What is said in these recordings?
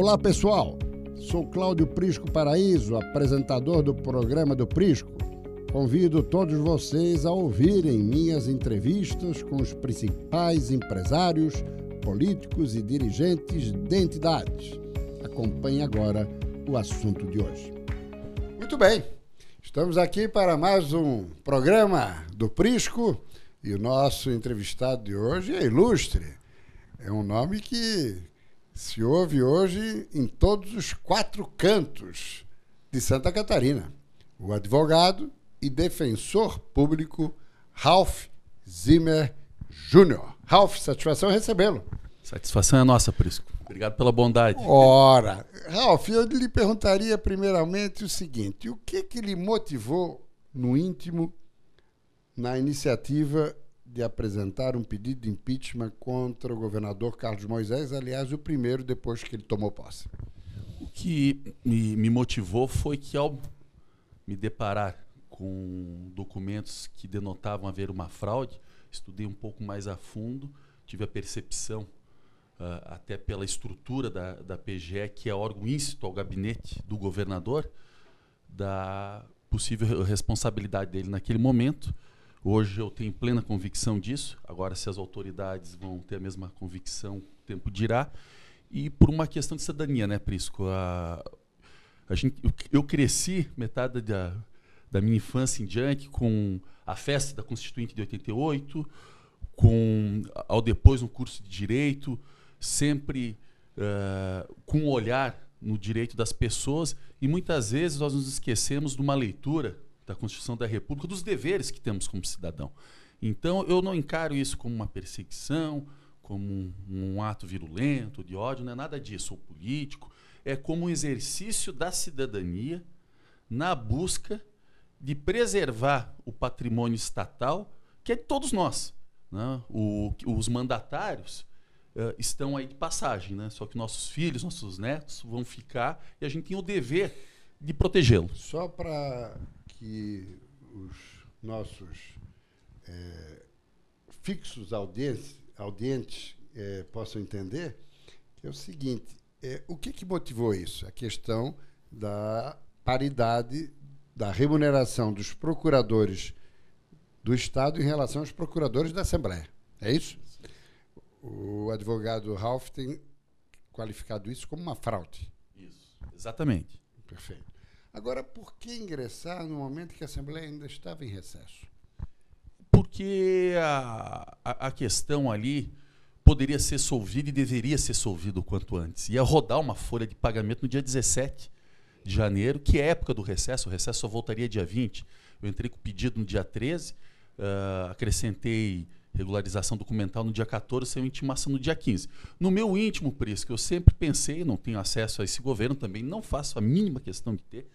Olá pessoal, sou Cláudio Prisco Paraíso, apresentador do programa do Prisco. Convido todos vocês a ouvirem minhas entrevistas com os principais empresários, políticos e dirigentes de entidades. Acompanhe agora o assunto de hoje. Muito bem, estamos aqui para mais um programa do Prisco e o nosso entrevistado de hoje é ilustre. É um nome que se ouve hoje em todos os quatro cantos de Santa Catarina. O advogado e defensor público Ralph Zimmer Jr. Ralph, satisfação recebê-lo. Satisfação é nossa, Prisco. Obrigado pela bondade. Ora, Ralph, eu lhe perguntaria primeiramente o seguinte: o que que lhe motivou no íntimo na iniciativa de apresentar um pedido de impeachment contra o governador Carlos Moisés, aliás, o primeiro depois que ele tomou posse? O que me, motivou foi que ao me deparar com documentos que denotavam haver uma fraude, estudei um pouco mais a fundo, tive a percepção, uh, até pela estrutura da, da PGE, que é órgão íncito ao gabinete do governador, da possível responsabilidade dele naquele momento. Hoje eu tenho plena convicção disso. Agora, se as autoridades vão ter a mesma convicção, o tempo dirá. E por uma questão de cidadania, né, Prisco? A, a gente, eu cresci metade da, da minha infância em diante com a festa da Constituinte de 88, com ao depois um curso de direito, sempre uh, com um olhar no direito das pessoas e muitas vezes nós nos esquecemos de uma leitura da Constituição da República, dos deveres que temos como cidadão. Então eu não encaro isso como uma perseguição, como um, um ato virulento, de ódio, não é nada disso, ou político, é como um exercício da cidadania na busca de preservar o patrimônio estatal, que é de todos nós. Né? O, os mandatários uh, estão aí de passagem, né? só que nossos filhos, nossos netos vão ficar e a gente tem o dever de protegê-los. Só para que os nossos é, fixos audientes, audientes é, possam entender, é o seguinte: é, o que, que motivou isso? A questão da paridade da remuneração dos procuradores do Estado em relação aos procuradores da Assembleia. É isso? O advogado Ralph tem qualificado isso como uma fraude. Isso, exatamente. Perfeito. Agora, por que ingressar no momento que a Assembleia ainda estava em recesso? Porque a, a, a questão ali poderia ser solvida e deveria ser solvida o quanto antes. Ia rodar uma folha de pagamento no dia 17 de janeiro, que é época do recesso, o recesso só voltaria dia 20. Eu entrei com o pedido no dia 13, uh, ah, acrescentei regularização documental no dia 14, saiu intimação no dia 15. No meu íntimo, por isso, que eu sempre pensei, não tenho acesso a esse governo também, não faço a mínima questão de ter,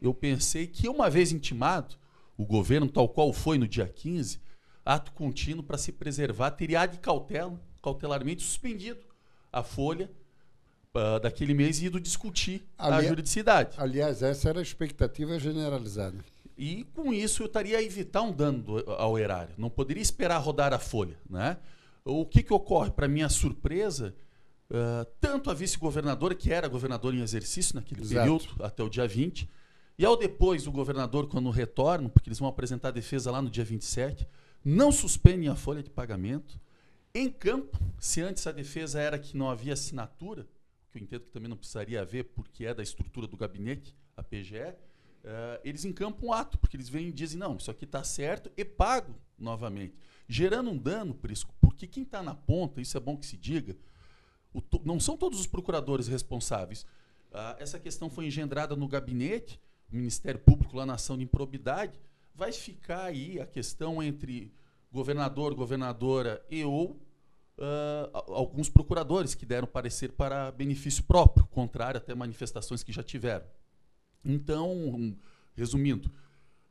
eu pensei que uma vez intimado, o governo, tal qual foi no dia 15, ato contínuo para se preservar, teria de cautela, cautelarmente suspendido a folha uh, daquele mês e ido discutir Ali... a juridicidade. Aliás, essa era a expectativa generalizada. E com isso eu estaria a evitar um dano ao erário. Não poderia esperar rodar a folha. Né? O que, que ocorre? Para minha surpresa, uh, tanto a vice-governadora, que era governadora em exercício naquele Exato. período, até o dia 20, e ao depois o governador, quando retornam, porque eles vão apresentar a defesa lá no dia 27, não suspendem a folha de pagamento. Em campo, se antes a defesa era que não havia assinatura, que eu entendo que também não precisaria haver, porque é da estrutura do gabinete, a PGE, uh, eh, eles encampam um ato, porque eles vêm e dizem, não, isso aqui está certo e pago novamente. Gerando um dano, Prisco, porque quem está na ponta, isso é bom que se diga, não são todos os procuradores responsáveis. Uh, essa questão foi engendrada no gabinete, Ministério Público lá na ação de improbidade, vai ficar aí a questão entre governador, governadora e ou uh, alguns procuradores que deram parecer para benefício próprio, contrário até manifestações que já tiveram. Então, resumindo,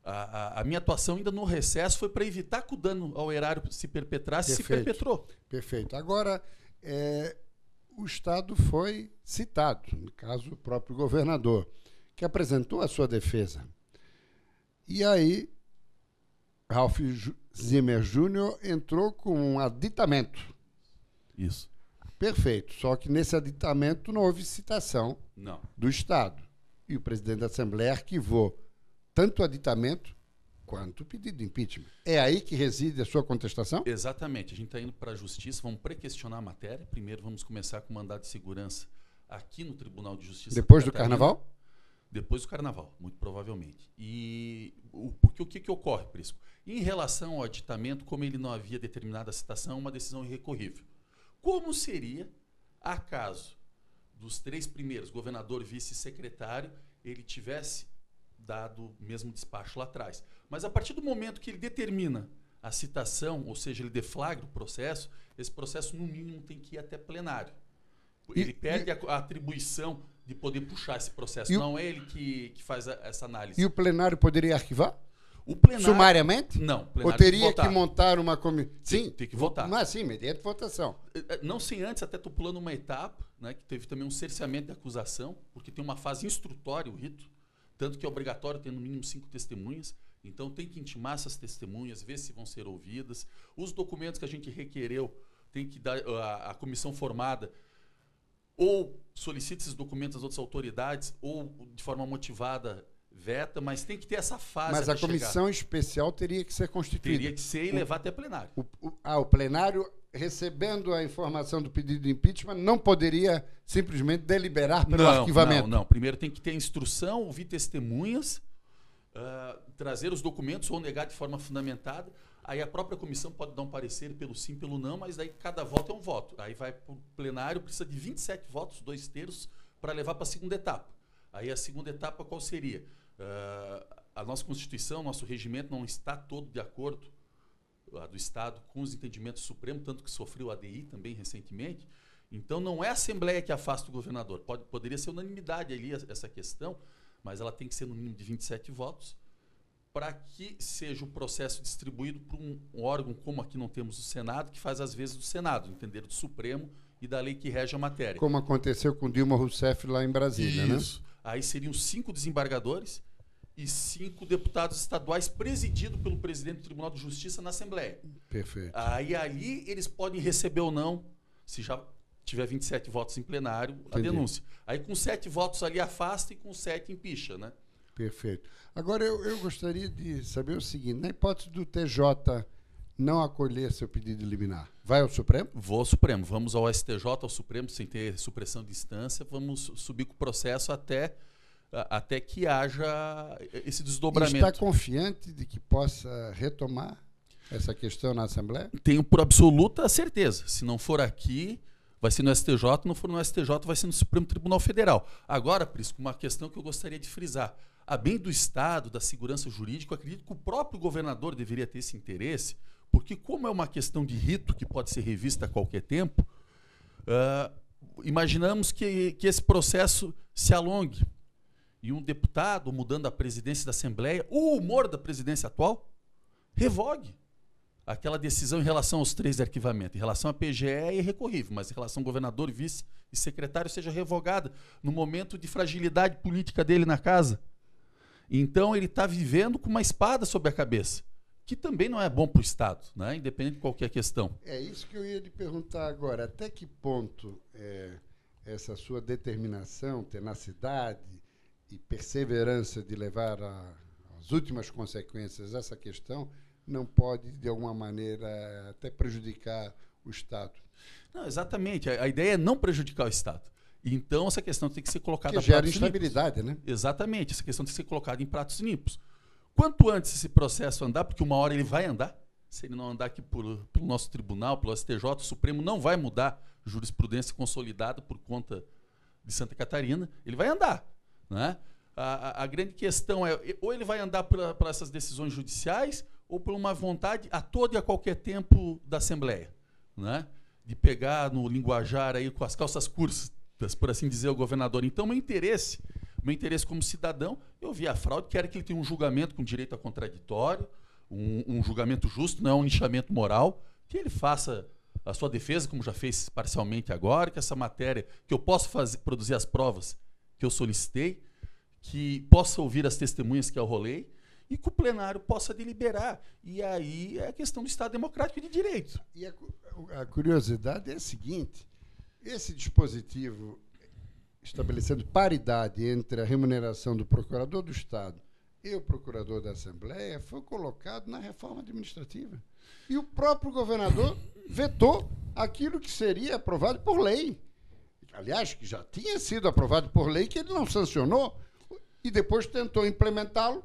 a, a, minha atuação ainda no recesso foi para evitar que o dano ao erário se perpetrasse e se perpetrou. Perfeito. Agora, é, o Estado foi citado, no caso, o próprio governador, que apresentou a sua defesa. E aí, Ralph Zimmer Jr. entrou com um aditamento isso. Perfeito. Só que nesse aditamento não houve citação Não. do Estado. E o presidente da Assembleia arquivou tanto o aditamento quanto o pedido de impeachment. É aí que reside a sua contestação? Exatamente. A gente está indo para a justiça, vamos pré-questionar a matéria. Primeiro vamos começar com o mandado de segurança aqui no Tribunal de Justiça. Depois de do carnaval? Depois do carnaval, muito provavelmente. E o, porque o que, que ocorre, Prisco? Em relação ao aditamento, como ele não havia determinada citação, uma decisão irrecorrível. Como seria, acaso dos três primeiros, governador, vice e secretário, ele tivesse dado o mesmo despacho lá atrás? Mas a partir do momento que ele determina a citação, ou seja, ele deflagra o processo, esse processo, no mínimo, tem que ir até plenário. Ele E- perde a, a atribuição de poder puxar esse processo. E o- Não é ele que, que faz a- essa análise. E o plenário poderia arquivar? O plenário. Sumariamente? Não, o Ou teria que, votar. montar uma comissão? Sim, tem que votar. Mas sim, mediante votação. Eh, eh, Não sem antes, até estou pulando uma etapa, né, que teve também um cerceamento de acusação, porque tem uma fase instrutória o rito, tanto que é obrigatório ter no mínimo cinco testemunhas. Então tem que intimar essas testemunhas, ver se vão ser ouvidas. Os documentos que a gente requereu, tem que dar a, a comissão formada ou solicita esses documentos às outras autoridades, ou de forma motivada veta, mas tem que ter essa fase. Mas a até chegar. comissão especial teria que ser constituída. teria que ser e levar até plenário. O, o- ah, o plenário, recebendo a informação do pedido de impeachment, não poderia simplesmente deliberar pelo arquivamento. Não, não. Primeiro tem que ter instrução, ouvir testemunhas, ah, trazer os documentos ou negar de forma fundamentada. Aí a própria comissão pode dar um parecer pelo sim, pelo não, mas daí cada voto é um voto. Aí vai para o plenário, precisa de 27 votos, dois terços, para levar para a segunda etapa. Aí a segunda etapa qual seria? Ah, a nossa Constituição, nosso regimento não está todo de acordo a do Estado com os entendimentos supremos, tanto que sofreu a ADI também recentemente. Então não é a Assembleia que afasta o governador. Pode, poderia ser unanimidade ali essa questão, mas ela tem que ser no mínimo de 27 votos para que seja o processo distribuído para um, um órgão como aqui não temos o Senado, que faz às vezes do Senado, entender do Supremo e da lei que rege a matéria. Como aconteceu com Dilma Rousseff lá em Brasília, né? Isso. Aí seriam cinco desembargadores e cinco deputados estaduais presididos pelo presidente do Tribunal de Justiça na Assembleia. Perfeito. Aí ali eles podem receber ou não, se já tiver 27 votos em plenário, a Entendi. denúncia. Aí com sete votos ali afasta e com sete empicha, né? Perfeito. Agora, eu, eu gostaria de saber o seguinte: na hipótese do TJ não acolher seu pedido de liminar, vai ao Supremo? Vou ao Supremo, vamos ao STJ, ao Supremo, sem ter supressão de instância, vamos subir com o processo até, até que haja esse E desdobramento. está confiante de que possa retomar essa questão na Assembleia? Tenho por absoluta certeza. Se não for aqui, vai ser no STJ, não for no STJ, vai ser no Supremo Tribunal Federal. Agora, Prisco, uma questão que eu gostaria de frisar. A bem do Estado, da segurança jurídica, acredito que o próprio governador deveria ter esse interesse, porque como é uma questão de rito que pode ser revista a qualquer tempo, ah, imaginamos que, que esse processo se alongue. E um deputado, mudando a presidência da Assembleia, o humor da presidência atual, revogue aquela decisão em relação aos três de arquivamento. Em relação à PGE é irrecorrível, mas em relação ao governador, vice e secretário seja revogada no momento de fragilidade política dele na casa. Então ele está vivendo com uma espada sobre a cabeça, que também não é bom para o Estado, né? independente de qualquer questão. É isso que eu ia lhe perguntar agora. Até que ponto é, essa sua determinação, tenacidade e perseverança de levar a- às últimas consequências essa questão não pode, de alguma maneira, até prejudicar o Estado? Não, exatamente. A, a ideia é não prejudicar o Estado. Então essa questão tem que ser colocada Que gera pratos limpos. instabilidade, né? Exatamente, essa questão tem que ser colocada em pratos limpos. Quanto antes esse processo andar, porque uma hora ele vai andar, se ele não andar aqui por, pelo nosso tribunal, pelo STJ, o Supremo não vai mudar jurisprudência consolidada por conta de Santa Catarina, ele vai andar. Né? A, a- a grande questão é, ou ele vai andar para essas decisões judiciais, ou por uma vontade a todo e a qualquer tempo da Assembleia. Né? De pegar no linguajar aí com as calças curtas, por assim dizer, o governador. Então, meu interesse meu interesse como cidadão, eu vi a fraude, quero que ele tenha um julgamento com direito a contraditório, um, um julgamento justo, não é um linchamento moral, que ele faça a sua defesa, como já fez parcialmente agora, que essa matéria, que eu possa fazer, produzir as provas que eu solicitei, que possa ouvir as testemunhas que eu rolei, e que o plenário possa deliberar. E aí é a questão do Estado Democrático de Direito. E a, a curiosidade é a seguinte: esse dispositivo estabelecendo paridade entre a remuneração do procurador do Estado e o procurador da Assembleia foi colocado na reforma administrativa. E o próprio governador vetou aquilo que seria aprovado por lei. Aliás, que já tinha sido aprovado por lei, que ele não sancionou, e depois tentou implementá-lo,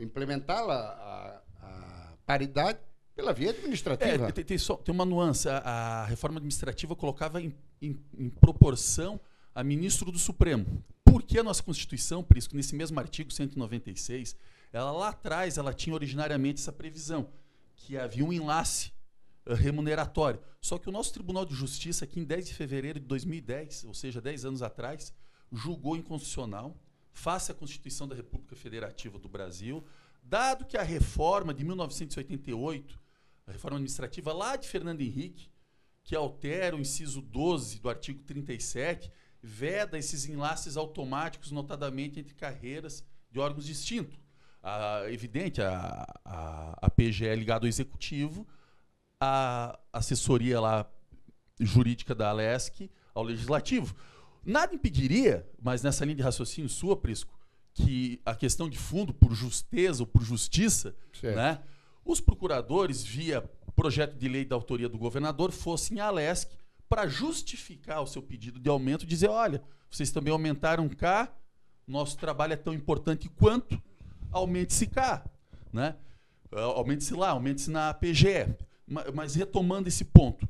implementá-la a, a, paridade pela via administrativa. É, tem, tem, só, tem uma nuance. A, a, reforma administrativa colocava em, em, em, proporção a ministro do Supremo. Por que a nossa Constituição, por isso que nesse mesmo artigo 196, ela lá atrás ela tinha originariamente essa previsão, que havia um enlace uh, remuneratório. Só que o nosso Tribunal de Justiça, aqui em 10 de fevereiro de 2010, ou seja, 10 anos atrás, julgou inconstitucional, face à Constituição da República Federativa do Brasil, dado que a reforma de 1988, a reforma administrativa lá de Fernando Henrique, que altera o inciso 12 do artigo 37, veda esses enlaces automáticos, notadamente entre carreiras de órgãos distintos. Ah, evidente, a, a, a PGE é ligada ao executivo, a assessoria lá jurídica da Alesc ao legislativo. Nada impediria, mas nessa linha de raciocínio sua, Prisco, que a questão de fundo, por justeza ou por justiça, né, os procuradores, via projeto de lei da autoria do governador, fossem à Alesc para justificar o seu pedido de aumento, dizer, olha, vocês também aumentaram cá, nosso trabalho é tão importante quanto, aumente-se cá. Né? Aumente-se lá, aumente-se na PGE. Mas retomando esse ponto,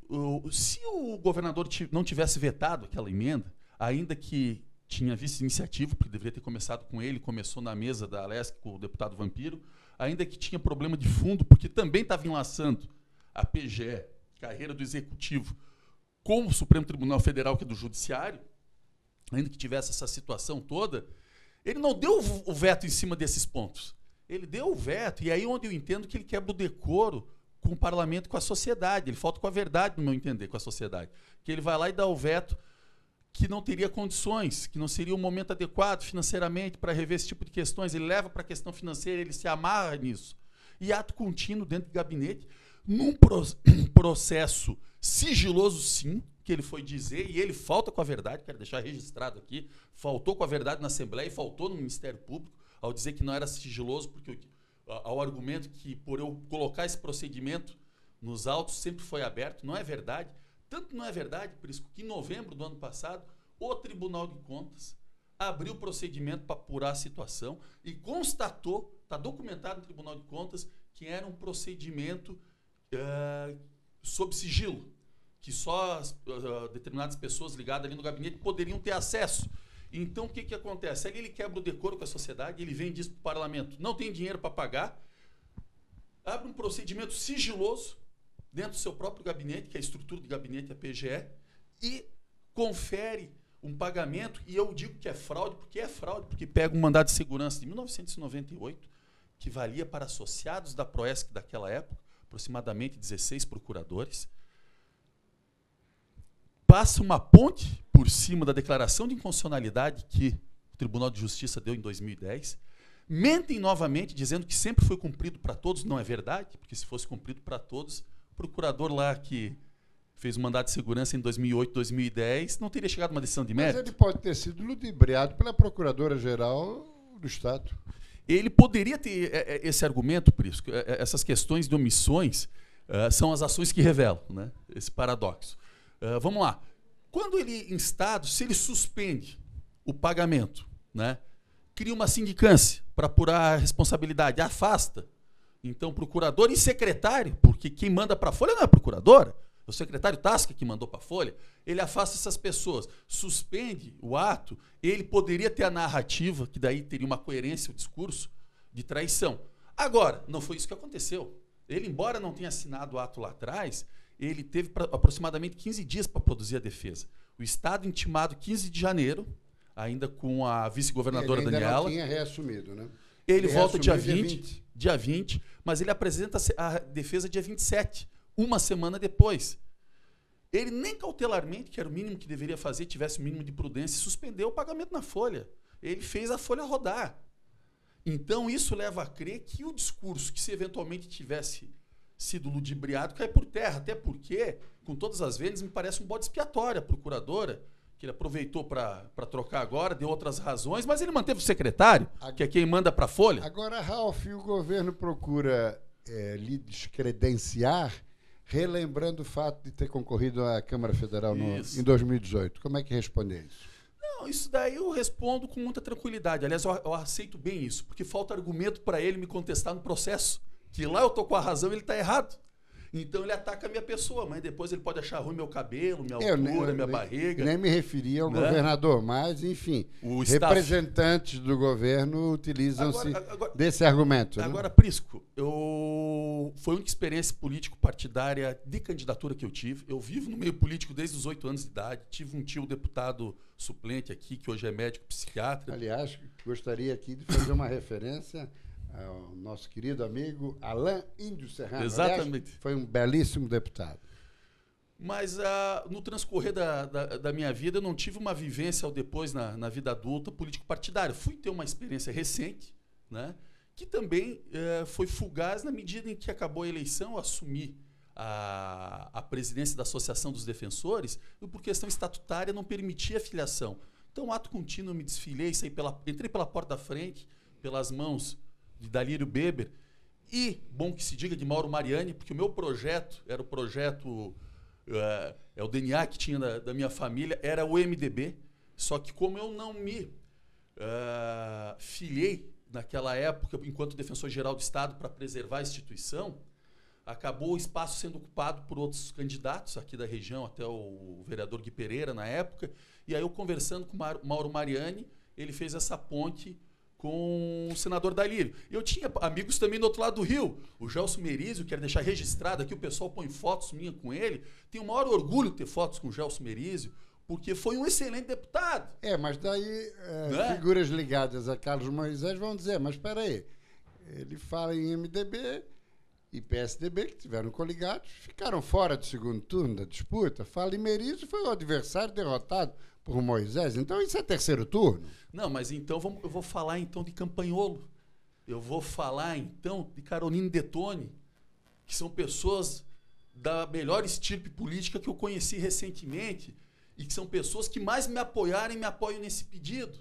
se o governador não tivesse vetado aquela emenda, ainda que tinha visto iniciativa, porque deveria ter começado com ele, começou na mesa da Alesc com o deputado Vampiro, ainda que tinha problema de fundo, porque também estava enlaçando a PGE, carreira do executivo, com o Supremo Tribunal Federal, que é do Judiciário, ainda que tivesse essa situação toda, ele não deu o veto em cima desses pontos. Ele deu o veto, e aí onde eu entendo que ele quebra o decoro com o parlamento com a sociedade. Ele falta com a verdade, no meu entender, com a sociedade. Que ele vai lá e dá o veto que não teria condições, que não seria o um momento adequado financeiramente para rever esse tipo de questões. Ele leva para a questão financeira, ele se amarra nisso. E ato contínuo dentro do gabinete, num processo sigiloso, sim, que ele foi dizer, e ele falta com a verdade, quero deixar registrado aqui, faltou com a verdade na Assembleia e faltou no Ministério Público, ao dizer que não era sigiloso, porque ao argumento que por eu colocar esse procedimento nos autos sempre foi aberto, não é verdade. Tanto não é verdade, por isso que em novembro do ano passado, o Tribunal de Contas abriu procedimento para apurar a situação e constatou, está documentado no Tribunal de Contas, que era um procedimento uh, sob sigilo, que só as, uh, determinadas pessoas ligadas ali no gabinete poderiam ter acesso. Então, o que, que acontece? Ali ele quebra o decoro com a sociedade, ele vem diz para o parlamento, não tem dinheiro para pagar, abre um procedimento sigiloso, dentro do seu próprio gabinete, que é a estrutura de gabinete, a PGE, e confere um pagamento, e eu digo que é fraude, porque é fraude, porque pega um mandado de segurança de 1998, que valia para associados da Proesc daquela época, aproximadamente 16 procuradores, passa uma ponte por cima da declaração de inconstitucionalidade que o Tribunal de Justiça deu em 2010, mentem novamente dizendo que sempre foi cumprido para todos, não é verdade, porque se fosse cumprido para todos, procurador lá que fez o mandato de segurança em 2008, 2010, não teria chegado a uma decisão de mérito? Mas ele pode ter sido ludibriado pela Procuradora-Geral do Estado. Ele poderia ter é, é, esse argumento, por isso, é, essas questões de omissões uh, são as ações que revelam né, esse paradoxo. Uh, vamos lá. Quando ele, em Estado, se ele suspende o pagamento, né, cria uma sindicância para apurar a responsabilidade, afasta então, procurador e secretário, porque quem manda para a Folha não é a procuradora, é o secretário Tasca que mandou para a Folha, ele afasta essas pessoas, suspende o ato, ele poderia ter a narrativa, que daí teria uma coerência o discurso, de traição. Agora, não foi isso que aconteceu. Ele, embora não tenha assinado o ato lá atrás, ele teve aproximadamente 15 dias para produzir a defesa. O Estado intimado 15 de janeiro, ainda com a vice-governadora Daniela. Ele tinha reassumido, né? Ele, ele volta dia 20, dia 20, dia 20, mas ele apresenta a defesa dia 27, uma semana depois. Ele nem cautelarmente, que era o mínimo que deveria fazer, tivesse o mínimo de prudência, suspendeu o pagamento na folha. Ele fez a folha rodar. Então isso leva a crer que o discurso que se eventualmente tivesse sido ludibriado cai por terra. Até porque, com todas as vezes, me parece um bode expiatório a procuradora, que ele aproveitou para trocar agora, deu outras razões, mas ele manteve o secretário, que é quem manda para a Folha. Agora, Ralf, o governo procura é, lhe descredenciar, relembrando o fato de ter concorrido à Câmara Federal no, em 2018. Como é que responde a isso? Não, isso daí eu respondo com muita tranquilidade. Aliás, eu, eu aceito bem isso, porque falta argumento para ele me contestar no processo. Que lá eu tô com a razão, ele está errado. Então ele ataca a minha pessoa, mas depois ele pode achar ruim meu cabelo, minha eu altura, nem, minha nem, barriga. Nem me referia ao né? governador, mas, enfim, o representantes staff. do governo utilizam-se desse argumento. Né? Agora, né? Prisco, eu... foi uma experiência político-partidária de candidatura que eu tive. Eu vivo no meio político desde os oito anos de idade. Tive um tio deputado suplente aqui, que hoje é médico psiquiatra. Aliás, gostaria aqui de fazer uma referência ao nosso querido amigo Alain Índio Serrano. Exatamente. Aliás, foi um belíssimo deputado. Mas uh, no transcorrer da, da, da, minha vida, eu não tive uma vivência ao depois, na, na vida adulta, político-partidária. Fui ter uma experiência recente, né, que também uh, foi fugaz na medida em que acabou a eleição, eu assumi a, a presidência da Associação dos Defensores, e por questão estatutária não permitia a filiação. Então, ato contínuo, me desfilei, saí pela, entrei pela porta da frente, pelas mãos de Dalírio Beber, e, bom que se diga, de Mauro Mariani, porque o meu projeto era o projeto, uh, é o DNA que tinha da, da, minha família, era o MDB, só que como eu não me uh, filiei naquela época, enquanto defensor-geral do Estado, para preservar a instituição, acabou o espaço sendo ocupado por outros candidatos aqui da região, até o vereador Gui Pereira na época, e aí eu conversando com Mauro Mariani, ele fez essa ponte com o senador Dalírio. Eu tinha amigos também do outro lado do rio. O Gelson Merizio, quero deixar registrado aqui, o pessoal põe fotos minhas com ele. Tenho o maior orgulho de ter fotos com o Gelson Merizio, porque foi um excelente deputado. É, mas daí é, é? figuras ligadas a Carlos Moisés vão dizer, mas espera aí, ele fala em MDB e PSDB, que tiveram coligados, ficaram fora do segundo turno da disputa. Fala em Merizio, foi o adversário derrotado por Moisés. Então isso é terceiro turno. Não, mas então vamos, eu vou falar então de Campanholo. Eu vou falar então de Carolina Detone, que são pessoas da melhor estirpe política que eu conheci recentemente e que são pessoas que mais me apoiaram e me apoiam nesse pedido.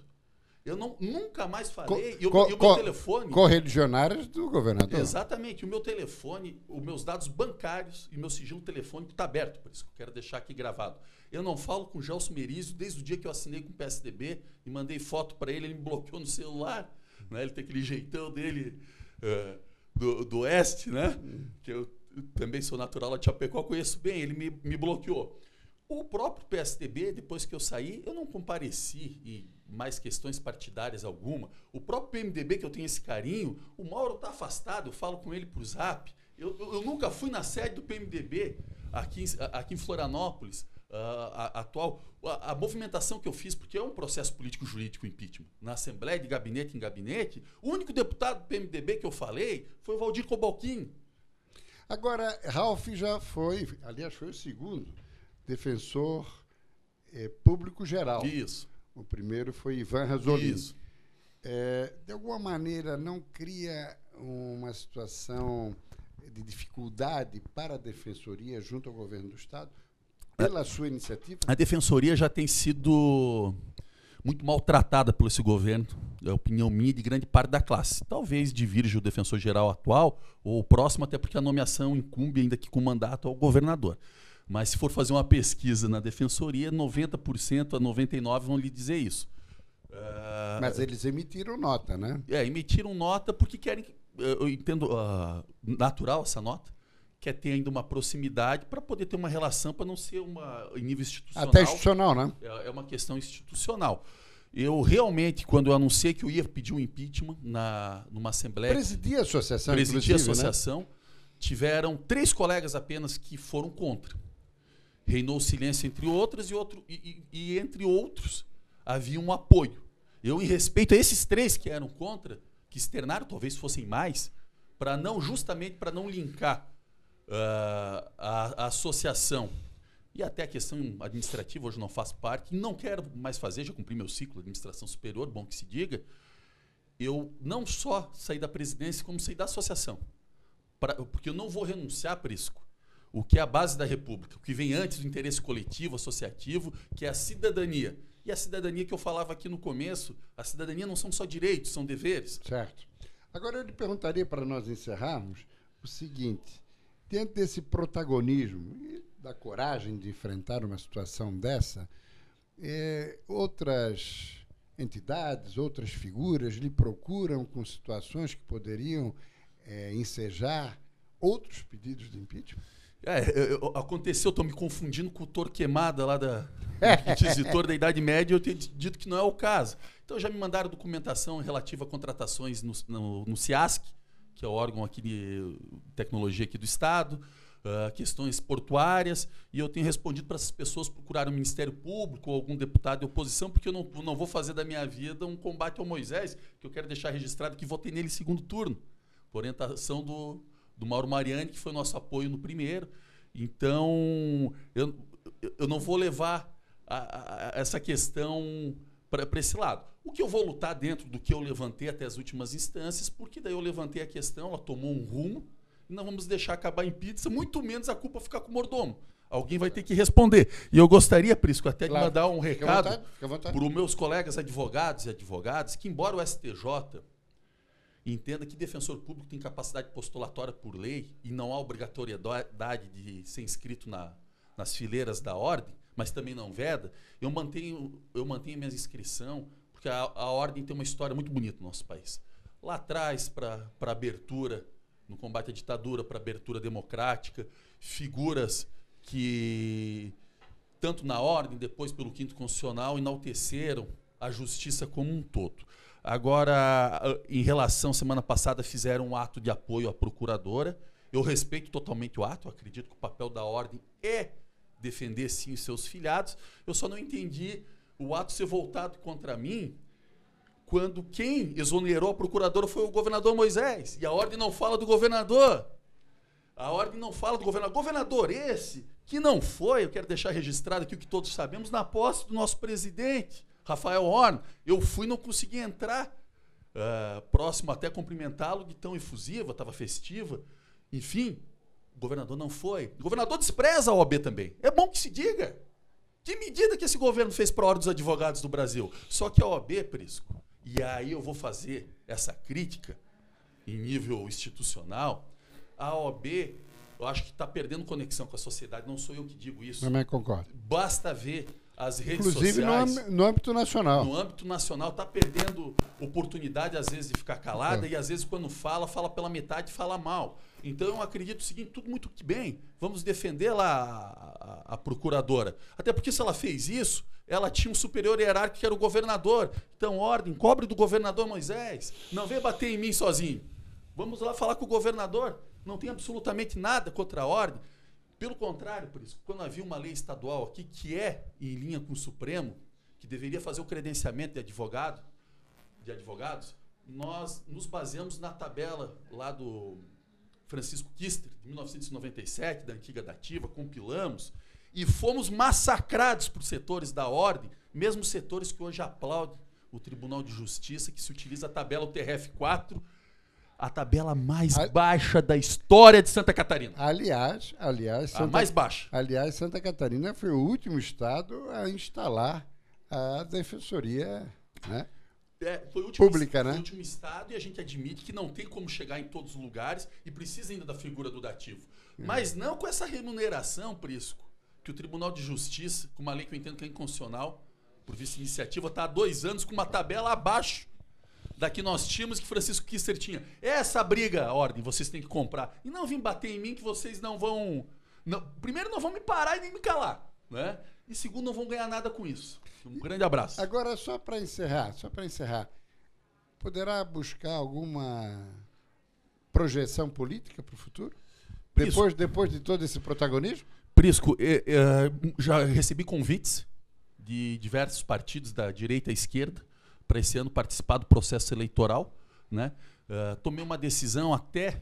Eu não, nunca mais falei. Co, e, o, co, e o meu telefone. Correligionários do governador. Exatamente. O meu telefone, os meus dados bancários e meu sigilo telefônico está aberto, por isso que eu quero deixar aqui gravado. Eu não falo com o Gelson Merizio desde o dia que eu assinei com o PSDB e mandei foto para ele, ele me bloqueou no celular. Né? Ele tem aquele jeitão dele uh, do, do oeste, né? Que eu também sou natural lá de Chapecó, conheço bem, ele me, me bloqueou. O próprio PSDB, depois que eu saí, eu não compareci e mais questões partidárias alguma. O próprio PMDB, que eu tenho esse carinho, o Mauro está afastado, eu falo com ele por zap. Eu, eu, eu, nunca fui na sede do PMDB aqui, aqui em Florianópolis uh, a, atual, a, a, movimentação que eu fiz, porque é um processo político-jurídico impeachment, na Assembleia, de gabinete em gabinete, o único deputado do PMDB que eu falei foi o Valdir Cobalquim. Agora, Ralph já foi, aliás, foi o segundo defensor eh, público geral. Isso. O primeiro foi Ivan Razolini. Isso. É, de alguma maneira, não cria uma situação de dificuldade para a defensoria junto ao governo do Estado? pela sua iniciativa? A defensoria já tem sido muito maltratada por esse governo, é a opinião minha e de grande parte da classe. Talvez divirja o defensor geral atual ou o próximo, até porque a nomeação incumbe ainda que com mandato ao governador. Mas se for fazer uma pesquisa na defensoria, 90% a 99% vão lhe dizer isso. Uh, Mas eles emitiram nota, né? É, emitiram nota porque querem. Eu entendo uh, natural essa nota, quer ter ainda uma proximidade para poder ter uma relação, para não ser uma em nível institucional. Até institucional, né? É, é, uma questão institucional. Eu realmente, quando eu anunciei que eu ia pedir um impeachment na, numa Assembleia. Presidia a associação, Presidia a né? associação. Né? Tiveram três colegas apenas que foram contra. Reinou silêncio entre outros e, outro, e, e, e entre outros havia um apoio. Eu, em respeito a esses três que eram contra, que externaram, talvez fossem mais, para não, justamente para não linkar uh, a, a, associação e até a questão administrativa, hoje não faço parte, não quero mais fazer, já cumpri meu ciclo de administração superior, bom que se diga, eu não só saí da presidência, como saí da associação. pra, porque eu não vou renunciar, Prisco, o que é a base da República, o que vem antes do interesse coletivo, associativo, que é a cidadania. E a cidadania que eu falava aqui no começo, a cidadania não são só direitos, são deveres. Certo. Agora eu lhe perguntaria, para nós encerrarmos, o seguinte: diante desse protagonismo e da coragem de enfrentar uma situação dessa, é, outras entidades, outras figuras lhe procuram com situações que poderiam é, ensejar outros pedidos de impeachment? É, eu, aconteceu, estou me confundindo com o Torquemada lá da inquisitor da Idade Média, eu tenho dito que não é o caso. Então já me mandaram documentação relativa a contratações no, no, no CIASC, que é o órgão aqui de tecnologia aqui do Estado, uh, questões portuárias, e eu tenho respondido para essas pessoas procurarem o Ministério Público ou algum deputado de oposição, porque eu não, não vou fazer da minha vida um combate ao Moisés, que eu quero deixar registrado que votei nele em segundo turno, por orientação do, do Mauro Mariani, que foi nosso apoio no primeiro. Então, eu, eu não vou levar a, a, essa questão para esse lado. O que eu vou lutar dentro do que eu levantei até as últimas instâncias, porque daí eu levantei a questão, ela tomou um rumo, e não vamos deixar acabar em pizza, muito menos a culpa ficar com o mordomo. Alguém vai ter que responder. E eu gostaria, Prisco, até claro. de mandar um recado para os meus colegas advogados e advogadas, que embora o STJ entenda que defensor público tem capacidade postulatória por lei e não há obrigatoriedade de ser inscrito na, nas fileiras da ordem, mas também não veda, eu mantenho, eu mantenho minha inscrição, porque a, a ordem tem uma história muito bonita no nosso país. Lá atrás, para abertura, no combate à ditadura, para abertura democrática, figuras que, tanto na ordem, depois pelo quinto constitucional, enalteceram a justiça como um todo. Agora, em relação, semana passada fizeram um ato de apoio à procuradora. Eu respeito totalmente o ato, acredito que o papel da ordem é defender sim os seus filhados. Eu só não entendi o ato ser voltado contra mim quando quem exonerou a procuradora foi o governador Moisés. E a ordem não fala do governador. A ordem não fala do governador. Governador esse que não foi, eu quero deixar registrado aqui o que todos sabemos, na posse do nosso presidente. Rafael Horn, eu fui não consegui entrar uh, próximo até cumprimentá-lo de tão efusiva, estava festiva. Enfim, o governador não foi. O governador despreza a OAB também. É bom que se diga. Que medida que esse governo fez para a Ordem dos Advogados do Brasil? Só que a OAB, Prisco, e aí eu vou fazer essa crítica em nível institucional, a OAB, eu acho que está perdendo conexão com a sociedade. Não sou eu que digo isso. Também concordo. Basta ver as redes Inclusive sociais. Inclusive no, âmbito nacional. No âmbito nacional está perdendo oportunidade, às vezes, de ficar calada é. e, às vezes, quando fala, fala pela metade e fala mal. Então, eu acredito o seguinte: tudo muito bem, vamos defender lá a, a, a, procuradora. Até porque, se ela fez isso, ela tinha um superior hierárquico que era o governador. Então, ordem, cobre do governador Moisés. Não venha bater em mim sozinho. Vamos lá falar com o governador. Não tem absolutamente nada contra a ordem. Pelo contrário, por isso, quando havia uma lei estadual aqui que é em linha com o Supremo, que deveria fazer o credenciamento de advogado, de advogados, nós nos baseamos na tabela lá do Francisco Kister, de 1997, da antiga dativa, compilamos e fomos massacrados por setores da ordem, mesmo setores que hoje aplaudem o Tribunal de Justiça, que se utiliza a tabela UTRF-4 a tabela mais a... baixa da história de Santa Catarina. Aliás, aliás, Santa... a mais baixa. Aliás, Santa Catarina foi o último estado a instalar a defensoria, né? É, foi o último, pública, né? Foi o último estado e a gente admite que não tem como chegar em todos os lugares e precisa ainda da figura do dativo. Uhum. Mas não com essa remuneração, Prisco, que o Tribunal de Justiça, com uma lei que eu entendo que é inconstitucional, por vice-iniciativa, está há dois anos com uma tabela abaixo daqui nós tínhamos que Francisco Kister tinha. Essa briga, ordem, vocês têm que comprar. E não vim bater em mim que vocês não vão. Não, primeiro, não vão me parar e nem me calar. Né? E segundo, não vão ganhar nada com isso. Um grande abraço. Agora, só para encerrar, só para encerrar, poderá buscar alguma projeção política para o futuro? Depois, depois de todo esse protagonismo? Prisco, eh, eh, já recebi convites de diversos partidos da direita e esquerda para esse ano participar do processo eleitoral. Né? Uh, tomei uma decisão até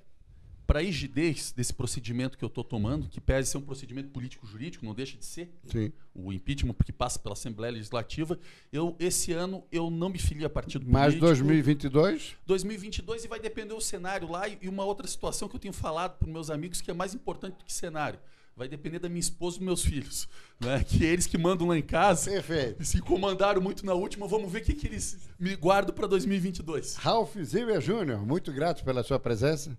para a rigidez desse procedimento que eu estou tomando, que pese ser um procedimento político-jurídico, não deixa de ser, Sim. o impeachment que passa pela Assembleia Legislativa, eu esse ano eu não me filio a partido Mas político. 2022? 2022 e vai depender do cenário lá e uma outra situação que eu tenho falado para meus amigos que é mais importante do que cenário. Vai depender da minha esposa e dos meus filhos, né? Que é eles que mandam lá em casa. Perfeito. Se comandaram muito na última, vamos ver o que, que eles me guardam para 2022. Ralph Zimmer Júnior, muito grato pela sua presença.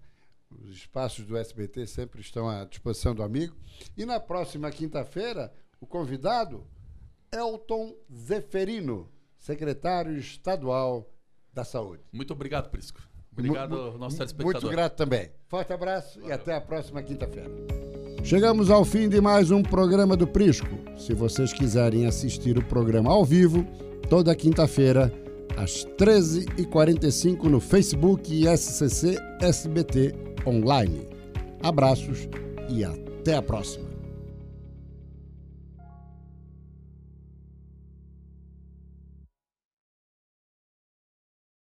Os espaços do SBT sempre estão à disposição do amigo. E na próxima quinta-feira, o convidado, Elton Zeferino, secretário estadual da Saúde. Muito obrigado, Prisco. Obrigado Mu- ao nosso telespectador. Muito grato também. Forte abraço e até a próxima quinta-feira. Chegamos ao fim de mais um programa do Prisco. Se vocês quiserem assistir o programa ao vivo, toda quinta-feira, às 13h45 no Facebook e SCC SBT Online. Abraços e até a próxima.